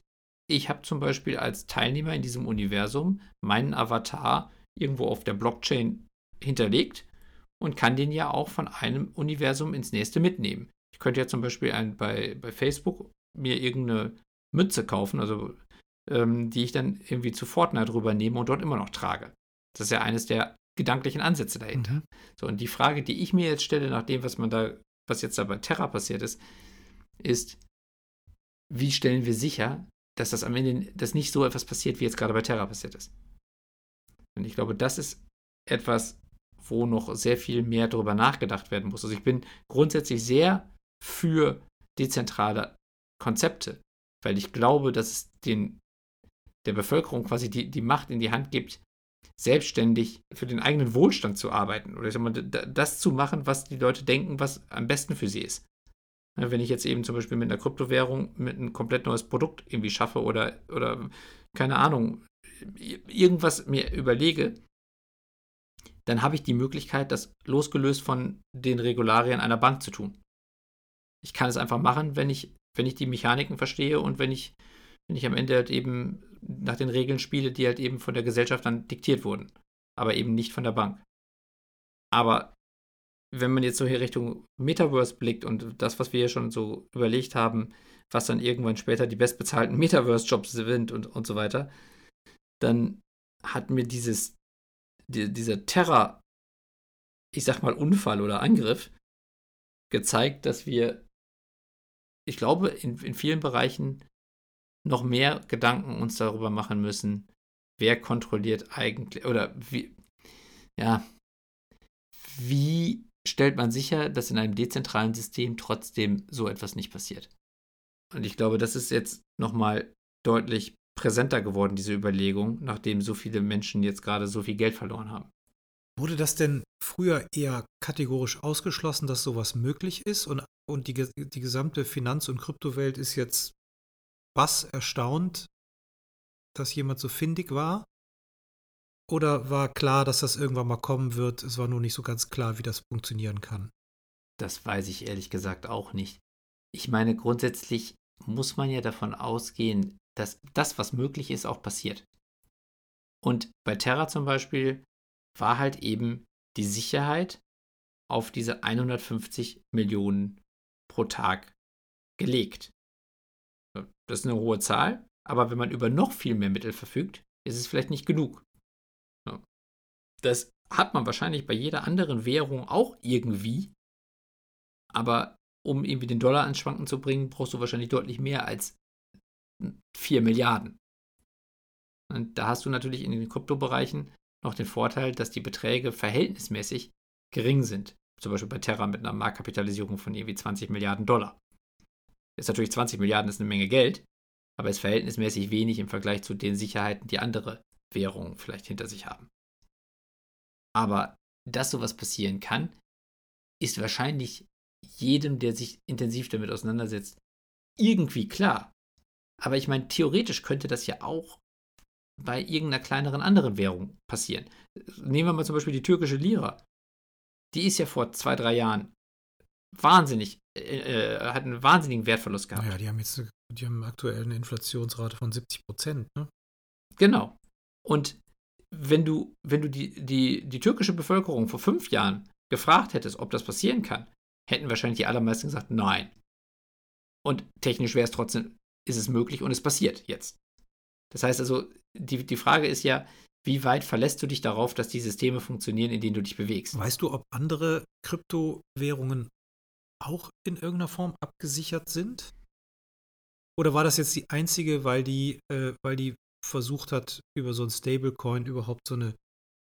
ich habe zum Beispiel als Teilnehmer in diesem Universum meinen Avatar irgendwo auf der Blockchain hinterlegt und kann den ja auch von einem Universum ins nächste mitnehmen. Ich könnte ja zum Beispiel ein, bei, bei Facebook mir irgendeine Mütze kaufen, also ähm, die ich dann irgendwie zu Fortnite rübernehme und dort immer noch trage. Das ist ja eines der gedanklichen Ansätze dahinter. Mhm. So, und die Frage, die ich mir jetzt stelle, nach dem, was man da, was jetzt da bei Terra passiert ist, ist, wie stellen wir sicher, dass das am Ende, dass nicht so etwas passiert, wie jetzt gerade bei Terra passiert ist. Und ich glaube, das ist etwas, wo noch sehr viel mehr darüber nachgedacht werden muss. Also ich bin grundsätzlich sehr für dezentrale Konzepte, weil ich glaube, dass es den, der Bevölkerung quasi die, die Macht in die Hand gibt, selbstständig für den eigenen Wohlstand zu arbeiten oder ich sag mal, das zu machen, was die Leute denken, was am besten für sie ist. Wenn ich jetzt eben zum Beispiel mit einer Kryptowährung mit ein komplett neues Produkt irgendwie schaffe oder, oder keine Ahnung, irgendwas mir überlege, dann habe ich die Möglichkeit, das losgelöst von den Regularien einer Bank zu tun. Ich kann es einfach machen, wenn ich, wenn ich die Mechaniken verstehe und wenn ich, wenn ich am Ende halt eben nach den Regeln spiele, die halt eben von der Gesellschaft dann diktiert wurden, aber eben nicht von der Bank. Aber wenn man jetzt so hier Richtung Metaverse blickt und das, was wir hier schon so überlegt haben, was dann irgendwann später die bestbezahlten Metaverse-Jobs sind und, und so weiter, dann hat mir dieses, die, dieser Terror, ich sag mal Unfall oder Angriff, gezeigt, dass wir, ich glaube, in, in vielen Bereichen noch mehr Gedanken uns darüber machen müssen, wer kontrolliert eigentlich oder wie, ja, wie stellt man sicher, dass in einem dezentralen System trotzdem so etwas nicht passiert. Und ich glaube, das ist jetzt nochmal deutlich präsenter geworden, diese Überlegung, nachdem so viele Menschen jetzt gerade so viel Geld verloren haben. Wurde das denn früher eher kategorisch ausgeschlossen, dass sowas möglich ist und, und die, die gesamte Finanz- und Kryptowelt ist jetzt was erstaunt, dass jemand so findig war? Oder war klar, dass das irgendwann mal kommen wird? Es war nur nicht so ganz klar, wie das funktionieren kann. Das weiß ich ehrlich gesagt auch nicht. Ich meine, grundsätzlich muss man ja davon ausgehen, dass das, was möglich ist, auch passiert. Und bei Terra zum Beispiel war halt eben die Sicherheit auf diese 150 Millionen pro Tag gelegt. Das ist eine hohe Zahl, aber wenn man über noch viel mehr Mittel verfügt, ist es vielleicht nicht genug. Das hat man wahrscheinlich bei jeder anderen Währung auch irgendwie. Aber um irgendwie den Dollar ans Schwanken zu bringen, brauchst du wahrscheinlich deutlich mehr als 4 Milliarden. Und da hast du natürlich in den Kryptobereichen noch den Vorteil, dass die Beträge verhältnismäßig gering sind. Zum Beispiel bei Terra mit einer Marktkapitalisierung von irgendwie 20 Milliarden Dollar. Ist natürlich 20 Milliarden ist eine Menge Geld, aber ist verhältnismäßig wenig im Vergleich zu den Sicherheiten, die andere Währungen vielleicht hinter sich haben. Aber dass sowas passieren kann, ist wahrscheinlich jedem, der sich intensiv damit auseinandersetzt, irgendwie klar. Aber ich meine, theoretisch könnte das ja auch bei irgendeiner kleineren anderen Währung passieren. Nehmen wir mal zum Beispiel die türkische Lira. Die ist ja vor zwei, drei Jahren wahnsinnig, äh, äh hat einen wahnsinnigen Wertverlust gehabt. Ja, die haben jetzt die haben aktuell eine Inflationsrate von 70 Prozent, ne? Genau. Und wenn du, wenn du die, die, die türkische Bevölkerung vor fünf Jahren gefragt hättest, ob das passieren kann, hätten wahrscheinlich die allermeisten gesagt, nein. Und technisch wäre es trotzdem, ist es möglich und es passiert jetzt. Das heißt also, die, die Frage ist ja, wie weit verlässt du dich darauf, dass die Systeme funktionieren, in denen du dich bewegst? Weißt du, ob andere Kryptowährungen auch in irgendeiner Form abgesichert sind? Oder war das jetzt die einzige, weil die, äh, weil die versucht hat, über so ein Stablecoin überhaupt so eine,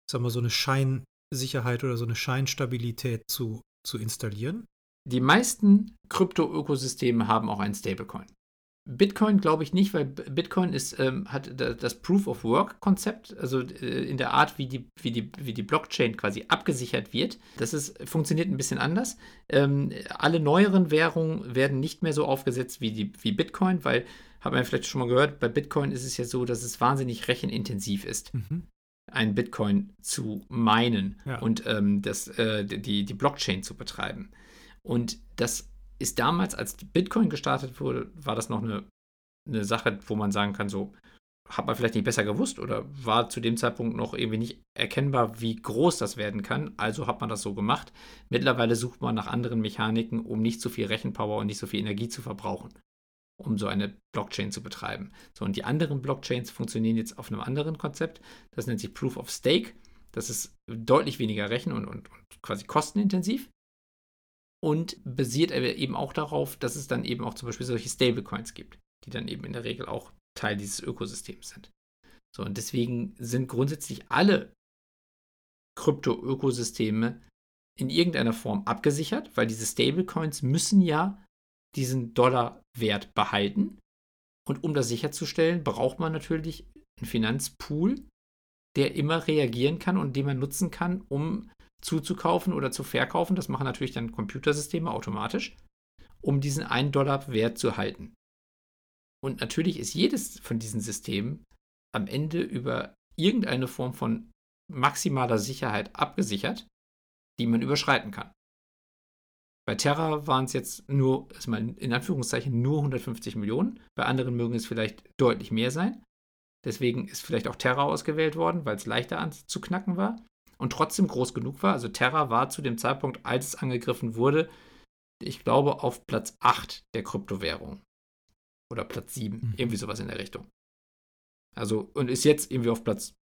sag mal, so eine Scheinsicherheit oder so eine Scheinstabilität zu, zu installieren? Die meisten Krypto-Ökosysteme haben auch einen Stablecoin. Bitcoin glaube ich nicht, weil Bitcoin ist, ähm, hat das Proof of Work-Konzept, also äh, in der Art, wie die, wie, die, wie die Blockchain quasi abgesichert wird. Das ist, funktioniert ein bisschen anders. Ähm, alle neueren Währungen werden nicht mehr so aufgesetzt wie, die, wie Bitcoin, weil, hat man vielleicht schon mal gehört, bei Bitcoin ist es ja so, dass es wahnsinnig rechenintensiv ist. Mhm. Ein Bitcoin zu meinen ja. und ähm, das, äh, die, die Blockchain zu betreiben. Und das ist damals, als Bitcoin gestartet wurde, war das noch eine, eine Sache, wo man sagen kann, so, hat man vielleicht nicht besser gewusst oder war zu dem Zeitpunkt noch irgendwie nicht erkennbar, wie groß das werden kann. Also hat man das so gemacht. Mittlerweile sucht man nach anderen Mechaniken, um nicht so viel Rechenpower und nicht so viel Energie zu verbrauchen, um so eine Blockchain zu betreiben. So, und die anderen Blockchains funktionieren jetzt auf einem anderen Konzept. Das nennt sich Proof of Stake. Das ist deutlich weniger rechen- und, und, und quasi kostenintensiv und basiert eben auch darauf, dass es dann eben auch zum Beispiel solche Stablecoins gibt, die dann eben in der Regel auch Teil dieses Ökosystems sind. So, und deswegen sind grundsätzlich alle Krypto-Ökosysteme in irgendeiner Form abgesichert, weil diese Stablecoins müssen ja diesen Dollarwert behalten. Und um das sicherzustellen, braucht man natürlich einen Finanzpool, der immer reagieren kann und den man nutzen kann, um zuzukaufen oder zu verkaufen. Das machen natürlich dann Computersysteme automatisch, um diesen 1 Dollar Wert zu halten. Und natürlich ist jedes von diesen Systemen am Ende über irgendeine Form von maximaler Sicherheit abgesichert, die man überschreiten kann. Bei Terra waren es jetzt nur, also in Anführungszeichen, nur 150 Millionen. Bei anderen mögen es vielleicht deutlich mehr sein. Deswegen ist vielleicht auch Terra ausgewählt worden, weil es leichter anzuknacken war und trotzdem groß genug war. Also Terra war zu dem Zeitpunkt, als es angegriffen wurde, ich glaube, auf Platz 8 der Kryptowährung. Oder Platz 7, mhm. irgendwie sowas in der Richtung. Also, und ist jetzt irgendwie auf Platz,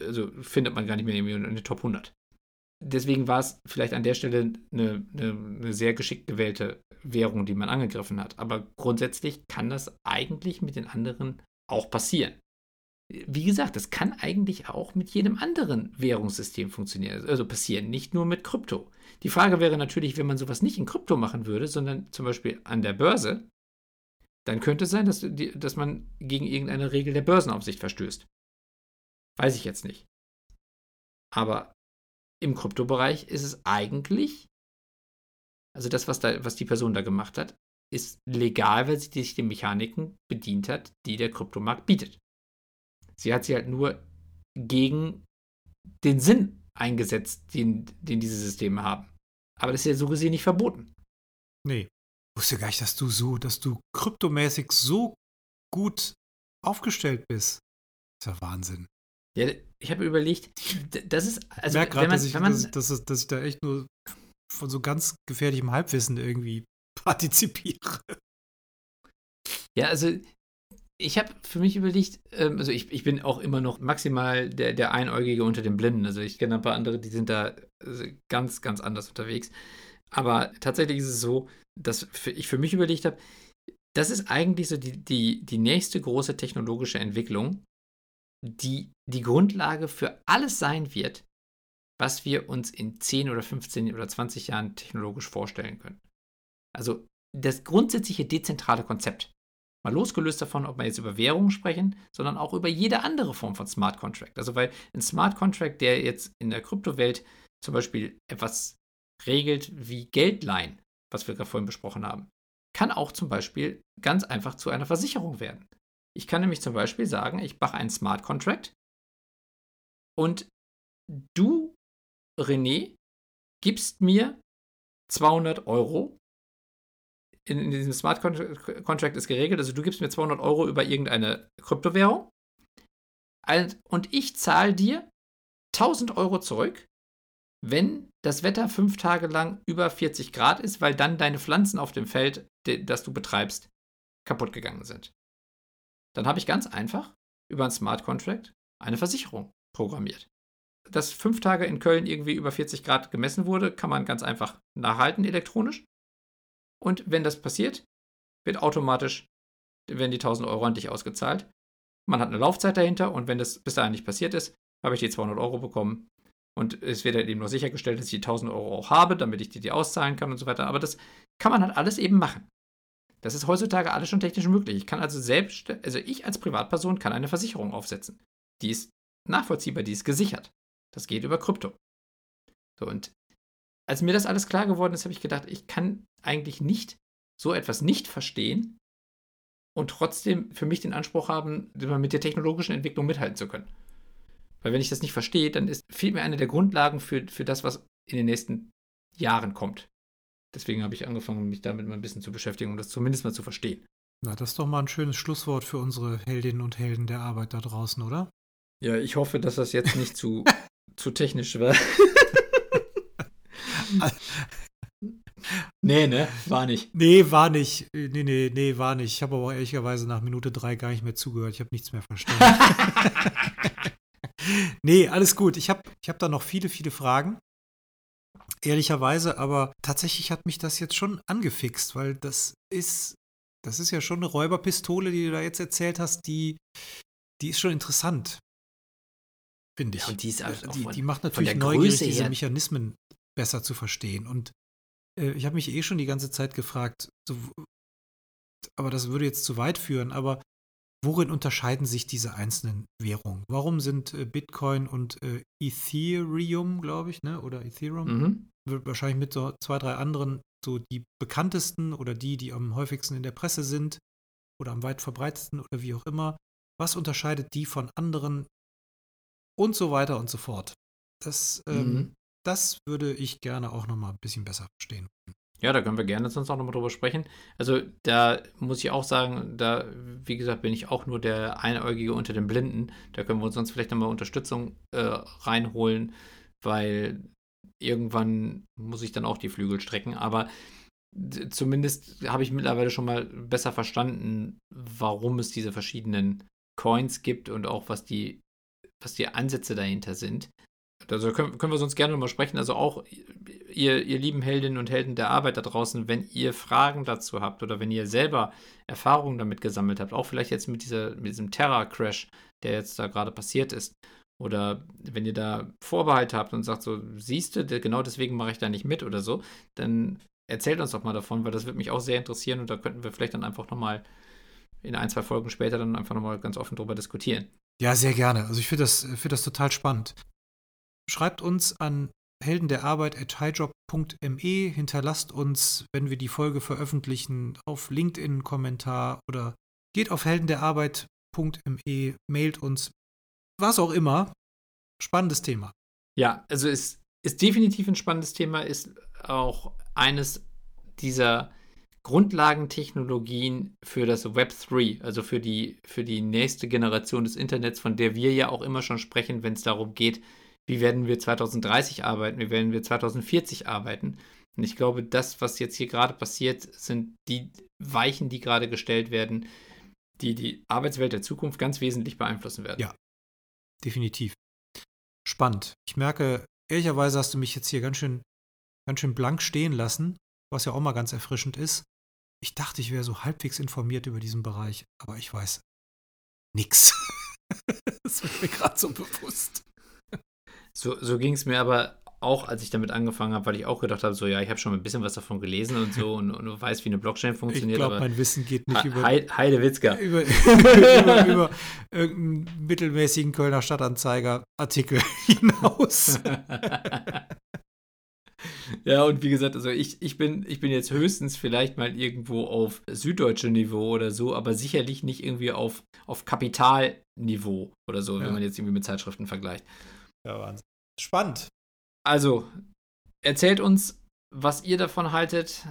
also findet man gar nicht mehr irgendwie in der Top 100. Deswegen war es vielleicht an der Stelle eine, eine, eine sehr geschickt gewählte Währung, die man angegriffen hat. Aber grundsätzlich kann das eigentlich mit den anderen auch passieren wie gesagt, das kann eigentlich auch mit jedem anderen Währungssystem funktionieren, also passieren, nicht nur mit Krypto. Die Frage wäre natürlich, wenn man sowas nicht in Krypto machen würde, sondern zum Beispiel an der Börse, dann könnte es sein, dass, dass man gegen irgendeine Regel der Börsenaufsicht verstößt. Weiß ich jetzt nicht. Aber im Kryptobereich ist es eigentlich, also das, was, da, was die Person da gemacht hat, ist legal, weil sie sich den Mechaniken bedient hat, die der Kryptomarkt bietet. Sie hat sie halt nur gegen den Sinn eingesetzt, den, den diese Systeme haben. Aber das ist ja so gesehen nicht verboten. Nee. Ich wusste gar nicht, dass du so, dass du kryptomäßig so gut aufgestellt bist. Das ist ja Wahnsinn. Ja, ich habe überlegt, das ist, also ich merke gerade, dass, ich, dass, dass, dass ich da echt nur von so ganz gefährlichem Halbwissen irgendwie partizipiere. Ja, also ich habe für mich überlegt, ähm, also ich, ich bin auch immer noch maximal der, der Einäugige unter den Blinden. Also ich kenne ein paar andere, die sind da äh, ganz, ganz anders unterwegs. Aber tatsächlich ist es so, dass ich für mich überlegt habe, das ist eigentlich so die, die, die nächste große technologische Entwicklung, die die Grundlage für alles sein wird, was wir uns in 10 oder 15 oder 20 Jahren technologisch vorstellen können. Also das grundsätzliche dezentrale Konzept. Mal losgelöst davon, ob wir jetzt über Währungen sprechen, sondern auch über jede andere Form von Smart Contract. Also weil ein Smart Contract, der jetzt in der Kryptowelt zum Beispiel etwas regelt wie Geldleihen, was wir gerade vorhin besprochen haben, kann auch zum Beispiel ganz einfach zu einer Versicherung werden. Ich kann nämlich zum Beispiel sagen, ich mache einen Smart Contract und du, René, gibst mir 200 Euro. In, in diesem Smart Contract ist geregelt, also du gibst mir 200 Euro über irgendeine Kryptowährung und ich zahle dir 1000 Euro zurück, wenn das Wetter fünf Tage lang über 40 Grad ist, weil dann deine Pflanzen auf dem Feld, das du betreibst, kaputt gegangen sind. Dann habe ich ganz einfach über ein Smart Contract eine Versicherung programmiert. Dass fünf Tage in Köln irgendwie über 40 Grad gemessen wurde, kann man ganz einfach nachhalten elektronisch. Und wenn das passiert, wird automatisch, werden die 1000 Euro an dich ausgezahlt. Man hat eine Laufzeit dahinter und wenn das bis dahin nicht passiert ist, habe ich die 200 Euro bekommen. Und es wird halt eben noch sichergestellt, dass ich die 1000 Euro auch habe, damit ich die, die auszahlen kann und so weiter. Aber das kann man halt alles eben machen. Das ist heutzutage alles schon technisch möglich. Ich kann also selbst, also ich als Privatperson kann eine Versicherung aufsetzen. Die ist nachvollziehbar, die ist gesichert. Das geht über Krypto. So, und als mir das alles klar geworden ist, habe ich gedacht, ich kann eigentlich nicht so etwas nicht verstehen und trotzdem für mich den Anspruch haben, mit der technologischen Entwicklung mithalten zu können. Weil wenn ich das nicht verstehe, dann ist, fehlt mir eine der Grundlagen für, für das, was in den nächsten Jahren kommt. Deswegen habe ich angefangen, mich damit mal ein bisschen zu beschäftigen, um das zumindest mal zu verstehen. Na, das ist doch mal ein schönes Schlusswort für unsere Heldinnen und Helden der Arbeit da draußen, oder? Ja, ich hoffe, dass das jetzt nicht zu, zu technisch war. nee, ne? War nicht. Nee, war nicht. Nee, nee, nee, war nicht. Ich habe aber ehrlicherweise nach Minute drei gar nicht mehr zugehört. Ich habe nichts mehr verstanden. nee, alles gut. Ich habe ich hab da noch viele, viele Fragen. Ehrlicherweise, aber tatsächlich hat mich das jetzt schon angefixt, weil das ist, das ist ja schon eine Räuberpistole, die du da jetzt erzählt hast, die, die ist schon interessant. Finde ich. Ja, und die, ist auch die, die macht natürlich neugierig, diese Mechanismen besser zu verstehen. Und äh, ich habe mich eh schon die ganze Zeit gefragt, so, aber das würde jetzt zu weit führen, aber Worin unterscheiden sich diese einzelnen Währungen? Warum sind äh, Bitcoin und äh, Ethereum, glaube ich, ne? oder Ethereum, mhm. wahrscheinlich mit so zwei, drei anderen so die bekanntesten oder die, die am häufigsten in der Presse sind oder am weit verbreitetsten oder wie auch immer. Was unterscheidet die von anderen und so weiter und so fort? Das, ähm, mhm. das würde ich gerne auch noch mal ein bisschen besser verstehen. Ja, da können wir gerne sonst auch nochmal drüber sprechen. Also da muss ich auch sagen, da, wie gesagt, bin ich auch nur der Einäugige unter den Blinden. Da können wir uns sonst vielleicht nochmal Unterstützung äh, reinholen, weil irgendwann muss ich dann auch die Flügel strecken. Aber zumindest habe ich mittlerweile schon mal besser verstanden, warum es diese verschiedenen Coins gibt und auch was die, was die Ansätze dahinter sind. Also können, können wir sonst gerne mal sprechen. Also auch ihr, ihr lieben Heldinnen und Helden der Arbeit da draußen, wenn ihr Fragen dazu habt oder wenn ihr selber Erfahrungen damit gesammelt habt, auch vielleicht jetzt mit, dieser, mit diesem Terra-Crash, der jetzt da gerade passiert ist, oder wenn ihr da Vorbehalte habt und sagt so, siehst du, genau deswegen mache ich da nicht mit oder so, dann erzählt uns doch mal davon, weil das würde mich auch sehr interessieren und da könnten wir vielleicht dann einfach nochmal in ein, zwei Folgen später dann einfach nochmal ganz offen drüber diskutieren. Ja, sehr gerne. Also ich finde das, find das total spannend. Schreibt uns an helden der Arbeit at highjob.me, hinterlasst uns, wenn wir die Folge veröffentlichen, auf LinkedIn einen Kommentar oder geht auf heldenderarbeit.me, mailt uns, was auch immer. Spannendes Thema. Ja, also es ist definitiv ein spannendes Thema, ist auch eines dieser Grundlagentechnologien für das Web 3, also für die, für die nächste Generation des Internets, von der wir ja auch immer schon sprechen, wenn es darum geht, wie werden wir 2030 arbeiten, wie werden wir 2040 arbeiten. Und ich glaube, das, was jetzt hier gerade passiert, sind die Weichen, die gerade gestellt werden, die die Arbeitswelt der Zukunft ganz wesentlich beeinflussen werden. Ja, definitiv. Spannend. Ich merke, ehrlicherweise hast du mich jetzt hier ganz schön, ganz schön blank stehen lassen, was ja auch mal ganz erfrischend ist. Ich dachte, ich wäre so halbwegs informiert über diesen Bereich, aber ich weiß nix. das wird mir gerade so bewusst. So, so ging es mir aber auch, als ich damit angefangen habe, weil ich auch gedacht habe, so ja, ich habe schon ein bisschen was davon gelesen und so und, und weiß, wie eine Blockchain funktioniert. Ich glaube, mein Wissen geht nicht über Heide Witzka. Über, über, über irgendeinen mittelmäßigen Kölner Stadtanzeiger Artikel hinaus. Ja, und wie gesagt, also ich, ich, bin, ich bin jetzt höchstens vielleicht mal irgendwo auf süddeutsche Niveau oder so, aber sicherlich nicht irgendwie auf, auf Kapitalniveau oder so, ja. wenn man jetzt irgendwie mit Zeitschriften vergleicht. Ja, Wahnsinn. Spannend. Also, erzählt uns, was ihr davon haltet.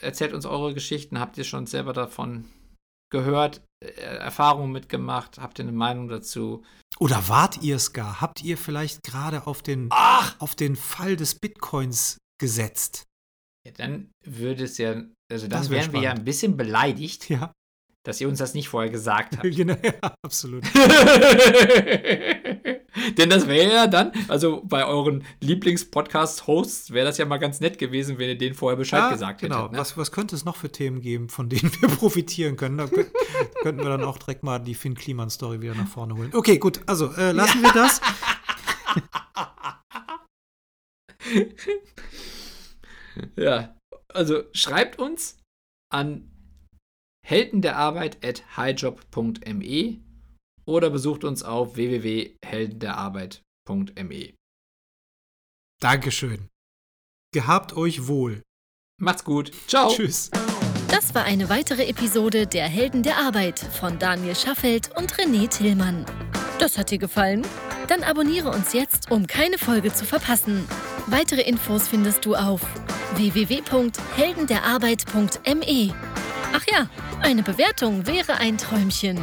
Erzählt uns eure Geschichten. Habt ihr schon selber davon gehört, äh, Erfahrungen mitgemacht? Habt ihr eine Meinung dazu? Oder wart ihr es gar? Habt ihr vielleicht gerade auf den, Ach! auf den Fall des Bitcoins gesetzt? Ja, dann würde es ja, also dann wären spannend. wir ja ein bisschen beleidigt, ja. dass ihr uns das nicht vorher gesagt habt. genau, ja, absolut. Denn das wäre ja dann, also bei euren Lieblings-Podcast-Hosts wäre das ja mal ganz nett gewesen, wenn ihr denen vorher Bescheid ja, gesagt genau. hättet. Genau. Ne? Was, was könnte es noch für Themen geben, von denen wir profitieren können? Da könnten wir dann auch direkt mal die Finn Kliman-Story wieder nach vorne holen. Okay, gut, also äh, lassen wir das. ja, also schreibt uns an helden der Arbeit at highjob.me oder besucht uns auf www.heldenderarbeit.me. Dankeschön. Gehabt euch wohl. Macht's gut. Ciao. Tschüss. Das war eine weitere Episode der Helden der Arbeit von Daniel Schaffelt und René Tillmann. Das hat dir gefallen? Dann abonniere uns jetzt, um keine Folge zu verpassen. Weitere Infos findest du auf www.heldenderarbeit.me. Ach ja, eine Bewertung wäre ein Träumchen.